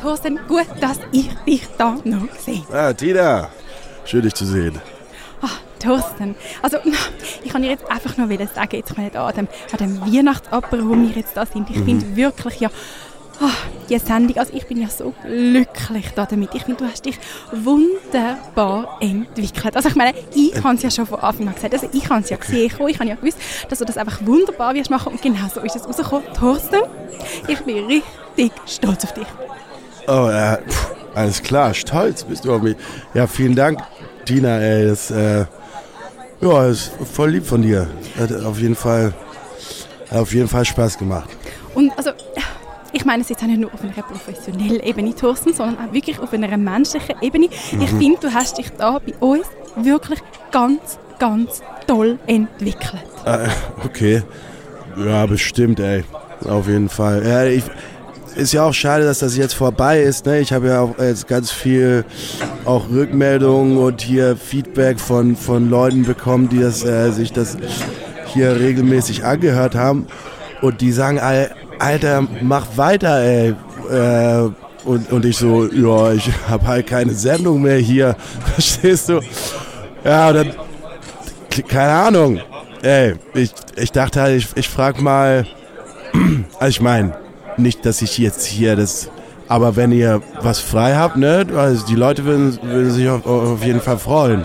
Thorsten, gut, dass ich dich da noch sehe. Ah, Tina, schön dich zu sehen. Ah, Thorsten, also ich kann dir jetzt einfach nur sagen, jetzt wir an dem, an dem Weihnachtsapero, wo wir jetzt da sind, ich mhm. finde wirklich ja, oh, die Sendung, also ich bin ja so glücklich da damit. Ich finde, du hast dich wunderbar entwickelt. Also ich meine, ich habe es ja schon von Anfang an gesagt, also ich habe es ja gesehen, ich habe ja gewusst, dass du das einfach wunderbar wirst machen und genau so ist es rausgekommen. Thorsten, ich bin richtig stolz auf dich. Oh, äh, pff, alles klar, stolz bist du auf mich. Ja, vielen Dank, Tina, ey, das, äh, ja, ist voll lieb von dir. Hat auf jeden Fall, hat auf jeden Fall Spaß gemacht. Und also, ich meine es jetzt auch nicht nur auf einer professionellen Ebene, Thorsten, sondern auch wirklich auf einer menschlichen Ebene. Mhm. Ich finde, du hast dich da bei uns wirklich ganz, ganz toll entwickelt. Äh, okay. Ja, bestimmt, ey. Auf jeden Fall. Ja, ich, ist ja auch schade, dass das jetzt vorbei ist. Ne? Ich habe ja auch jetzt ganz viel auch Rückmeldungen und hier Feedback von, von Leuten bekommen, die das, äh, sich das hier regelmäßig angehört haben. Und die sagen, Alter, mach weiter, ey. Äh, und, und ich so, ja, ich habe halt keine Sendung mehr hier. Verstehst du? Ja, dann, keine Ahnung. Ey, ich, ich dachte halt, ich, ich frag mal, also ich meine, nicht, dass ich jetzt hier das, aber wenn ihr was frei habt, ne, also die Leute würden, würden sich auf, auf jeden Fall freuen.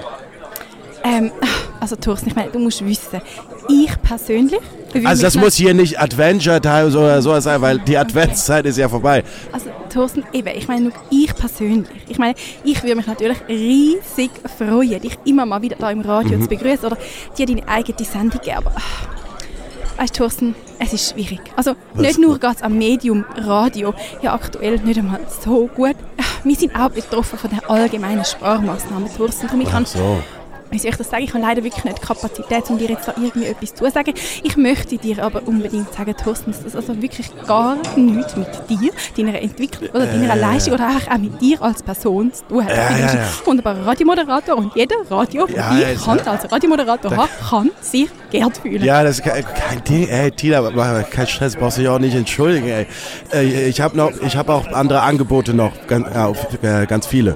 Ähm, also Thorsten, ich meine, du musst wissen, ich persönlich... Also das muss hier nicht Adventure-Time oder sowas sein, weil die Adventszeit ist ja vorbei. Also Thorsten, eben, ich meine, ich persönlich, ich meine, ich würde mich natürlich riesig freuen, dich immer mal wieder da im Radio mhm. zu begrüßen oder dir deine eigene Sendung geben, aber... Weißt du, Thorsten, es ist schwierig. Also nicht nur geht es am Medium Radio, ja aktuell nicht einmal so gut. Wir sind auch betroffen von den allgemeinen Sparmaßnahmen, Thorsten. Darum ich so wie soll ich das sagen, ich habe leider wirklich nicht die Kapazität, um dir jetzt da irgendwie etwas zu sagen. Ich möchte dir aber unbedingt sagen, Thorsten, dass das also wirklich gar nichts mit dir, deiner Entwicklung oder deiner äh. Leistung oder auch mit dir als Person zu tun hat. Ja, du bist ja, ja. ein wunderbarer Radiomoderator und jeder Radio, ja, ich kann als Radiomoderator hat, kann sich geehrt fühlen. Ja, das ist kein, kein Ding, ey, Tina, kein Stress, brauchst du dich auch nicht entschuldigen, ey. Äh, ich habe hab auch andere Angebote noch, ganz, äh, ganz viele.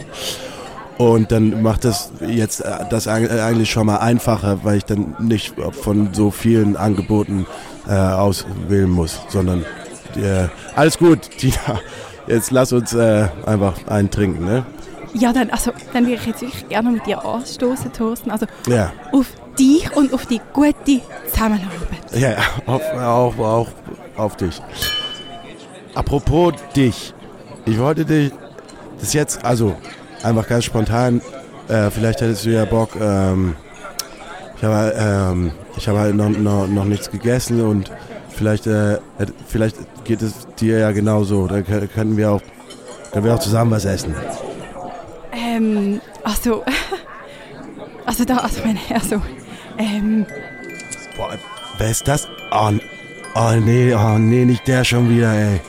Und dann macht das jetzt äh, das eigentlich schon mal einfacher, weil ich dann nicht von so vielen Angeboten äh, auswählen muss, sondern äh, alles gut, Tina. Jetzt lass uns äh, einfach einen trinken, ne? Ja, dann, also, dann würde ich jetzt wirklich gerne mit dir anstoßen, Thorsten. Also ja. auf dich und auf die gute Zusammenarbeit. Ja, ja auf, auch, auch auf dich. Apropos dich. Ich wollte dich das jetzt, also einfach ganz spontan, äh, vielleicht hättest du ja Bock, ähm, ich habe ähm, hab halt noch, noch, noch nichts gegessen und vielleicht, äh, vielleicht geht es dir ja genauso. Dann können wir auch, können wir auch zusammen was essen. Ähm, also, also da, also mein Herr, so, ähm. Boah, wer ist das? Oh, oh nee, oh nee, nicht der schon wieder, ey.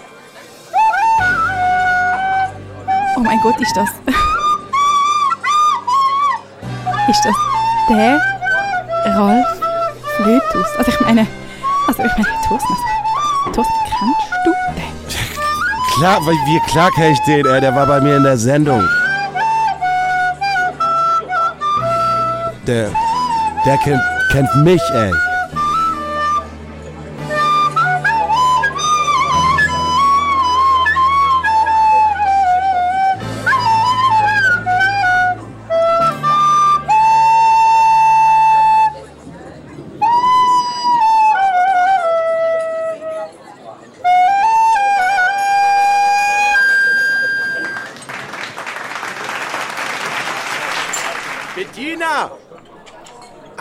Oh mein Gott, ist das ist das der Ralf Flötus. Also ich meine, also ich meine, Thorsten, also, Thorsten, kennst du den? Klar, wir klar kenne ich den, der war bei mir in der Sendung. Der, der kennt, kennt mich, ey.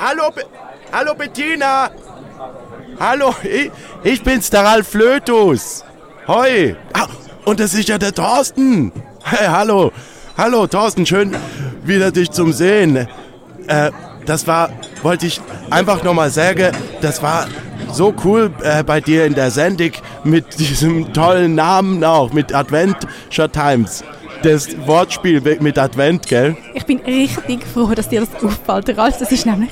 Hallo Bettina! Hallo, ich, ich bin's, der Ralf Flötus. Hoi! Ah, und das ist ja der Thorsten. Hey, hallo. Hallo Thorsten, schön wieder dich zum Sehen. Äh, das war, wollte ich einfach nochmal sagen, das war so cool äh, bei dir in der Sendung mit diesem tollen Namen auch, mit Adventure Times das Wortspiel mit Advent, gell? Ich bin richtig froh, dass dir das auffällt, Ralf. Das ist nämlich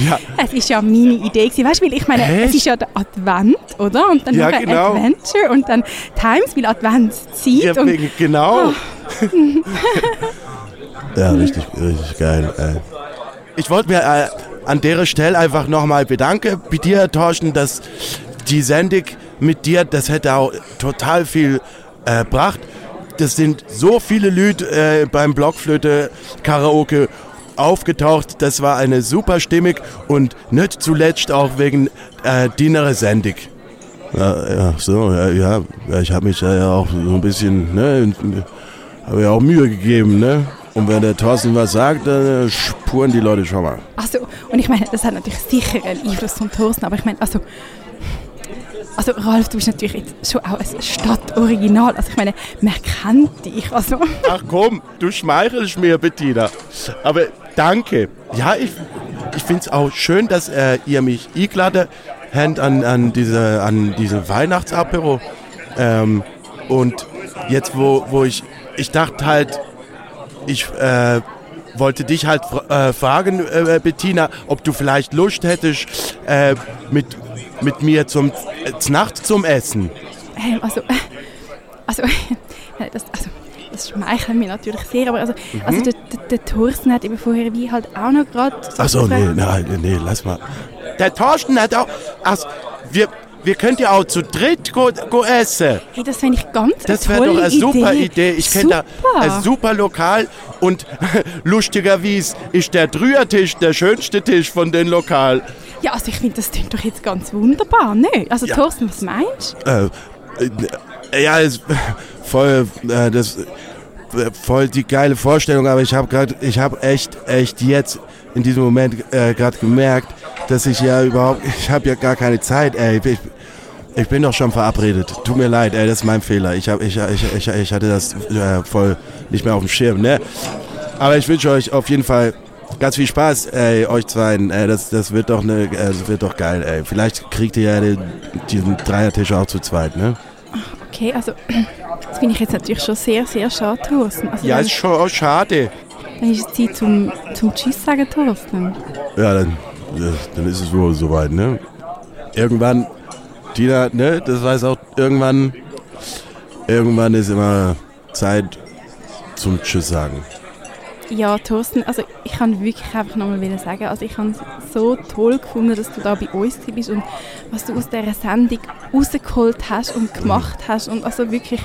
Ja. Es ist ja meine Idee gewesen. Weißt du, weil ich meine, Echt? es ist ja der Advent, oder? Und dann Ja, nachher genau. Adventure und dann Times, weil Adventszeit. Ja, und genau. ja, richtig, richtig geil. Ey. Ich wollte mir äh, an der Stelle einfach nochmal bedanken bei dir, Thorsten, dass die Sendung mit dir, das hätte auch total viel äh, gebracht. Das sind so viele Leute äh, beim Blockflöte Karaoke aufgetaucht. Das war eine super Stimmig und nicht zuletzt auch wegen äh, deiner Sendung. Ja, ja, so, ja, ja, ich habe mich ja auch so ein bisschen, ne, habe ja auch Mühe gegeben, ne? Und wenn der Thorsten was sagt, dann äh, spuren die Leute schon mal. Also, und ich meine, das hat natürlich sicher einen Einfluss von Thorsten, aber ich meine, also, also Ralf, du bist natürlich jetzt schon auch ein Stadtoriginal. Also ich meine, man kennt dich. Also, Ach komm, du schmeichelst mir, Bettina. Aber danke. Ja, ich, ich finde es auch schön, dass äh, ihr mich eingeladen habt an, an diese, an diese Weihnachtsapero. Ähm, und jetzt, wo, wo ich, ich dachte halt, ich äh, wollte dich halt äh, fragen, äh, Bettina, ob du vielleicht Lust hättest, äh, mit, mit mir zum äh, Nacht zum Essen. ähm, also, also, das, also, das schmeichelt mir natürlich sehr, aber also, also der, der, der Thorsten hat eben vorher wie halt auch noch gerade... Ach so, nee, nein, nee, lass mal. Der Thorsten hat auch. Ach, wir, wir könnten ja auch zu dritt go, go essen. Hey, das finde ich ganz Das wäre doch eine super Idee. Ich kenne da ein super Lokal und lustigerweise ist der Dreiertisch der schönste Tisch von den Lokal. Ja, also ich finde, das klingt doch jetzt ganz wunderbar, ne? Also Ja. Thorsten, was meinst Äh, äh, ja, ist voll, äh, das, äh, voll die geile Vorstellung, aber ich habe gerade, ich habe echt, echt jetzt in diesem Moment äh, gerade gemerkt, dass ich ja überhaupt, ich habe ja gar keine Zeit, ey. Ich, ich bin doch schon verabredet. Tut mir leid, ey, das ist mein Fehler. Ich, hab, ich, ich, ich, ich hatte das äh, voll nicht mehr auf dem Schirm, ne? Aber ich wünsche euch auf jeden Fall ganz viel Spaß, ey, euch zweien. Ey, das, das wird doch ne, äh, das wird doch geil, ey. Vielleicht kriegt ihr ja den, diesen Dreiertisch auch zu zweit, ne? Okay, also das finde ich jetzt natürlich schon sehr, sehr schade, Thorsten. Also Ja, ist schon auch schade. dann ist es Zeit zum, zum Tschüss sagen, Thorsten. Ja, dann, dann ist es wohl soweit, ne? Irgendwann, Tina, ne, das weiß auch, irgendwann, irgendwann ist immer Zeit zum Tschüss sagen. Ja, Thorsten, also ich kann wirklich einfach nochmal wieder sagen, also ich habe es so toll gefunden, dass du da bei uns bist und was du aus dieser Sendung rausgeholt hast und gemacht hast und also wirklich,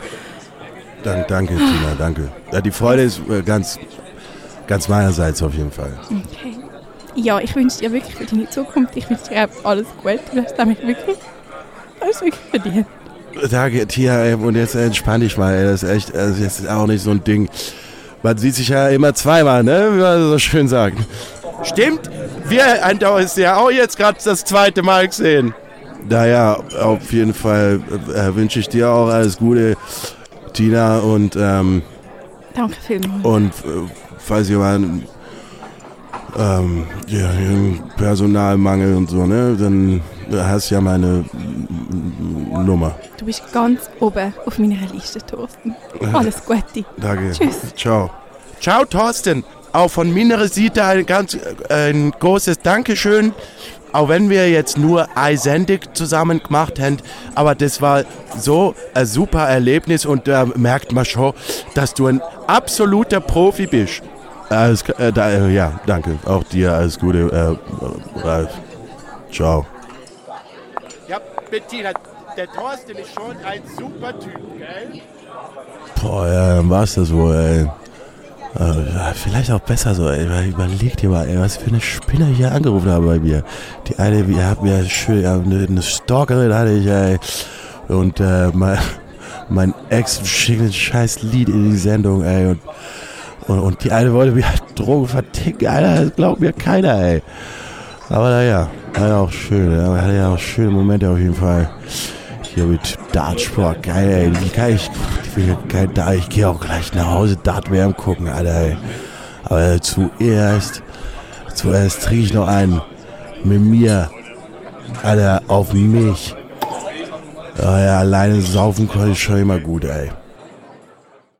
Dann, danke, Tina, danke. Ja, die Freude ist äh, ganz, ganz meinerseits auf jeden Fall. okay. Ja, ich wünsche dir wirklich für deine Zukunft, ich wünsche dir alles Gute, du hast damit wirklich, alles wirklich verdient. Danke, Tia, ey, und jetzt entspann dich mal, ey, das ist echt, das ist auch nicht so ein Ding. Man sieht sich ja immer zweimal, ne, wie man so schön sagt. Stimmt, wir haben uns ja auch jetzt gerade das zweite Mal gesehen. Naja, auf jeden Fall äh, wünsche ich dir auch alles Gute, Tina, und, ähm, Danke vielmals. und äh, falls jemand ähm, ja, Personalmangel und so, ne, dann hast du ja meine mm, Nummer. Du bist ganz oben auf meiner Liste, Thorsten. Alles Gute. Danke. Tschüss. Ciao. Ciao, Thorsten. Auch von meiner Seite ein ganz äh, ein großes Dankeschön. Auch wenn wir jetzt nur eine Sendung zusammen gemacht haben, aber das war so ein super Erlebnis und da merkt man schon, dass du ein absoluter Profi bist. Alles, äh, da, äh, ja, danke. Auch dir alles Gute, äh, Ralf. Ciao. Ja, Bettina, der Thorsten ist schon ein super Typ, gell? Boah, ja, dann war's das wohl, ey. Äh, vielleicht auch besser so, ey. Überleg dir mal, ey, was für eine Spinner ich hier angerufen habe bei mir. Die eine, die hat mir schön, eine, eine Stalkerin hatte ich, ey. Und äh, mein, mein Ex schickt ein scheiß Lied in die Sendung, ey. Und, und, und die eine wollte mir halt Drogen verticken, Alter, das glaubt mir keiner, ey. Aber naja, war ja auch schön, ja, hatte ja auch schöne Momente auf jeden Fall. Hier mit Dartsport, geil, ey. Wie kann ich, ich will kein Dart, ich gehe auch gleich nach Hause Dart WM gucken, Alter, ey. Aber zuerst, zuerst trinke ich noch einen mit mir, Alter, auf mich. Ja, ja, alleine saufen konnte ich schon immer gut, ey.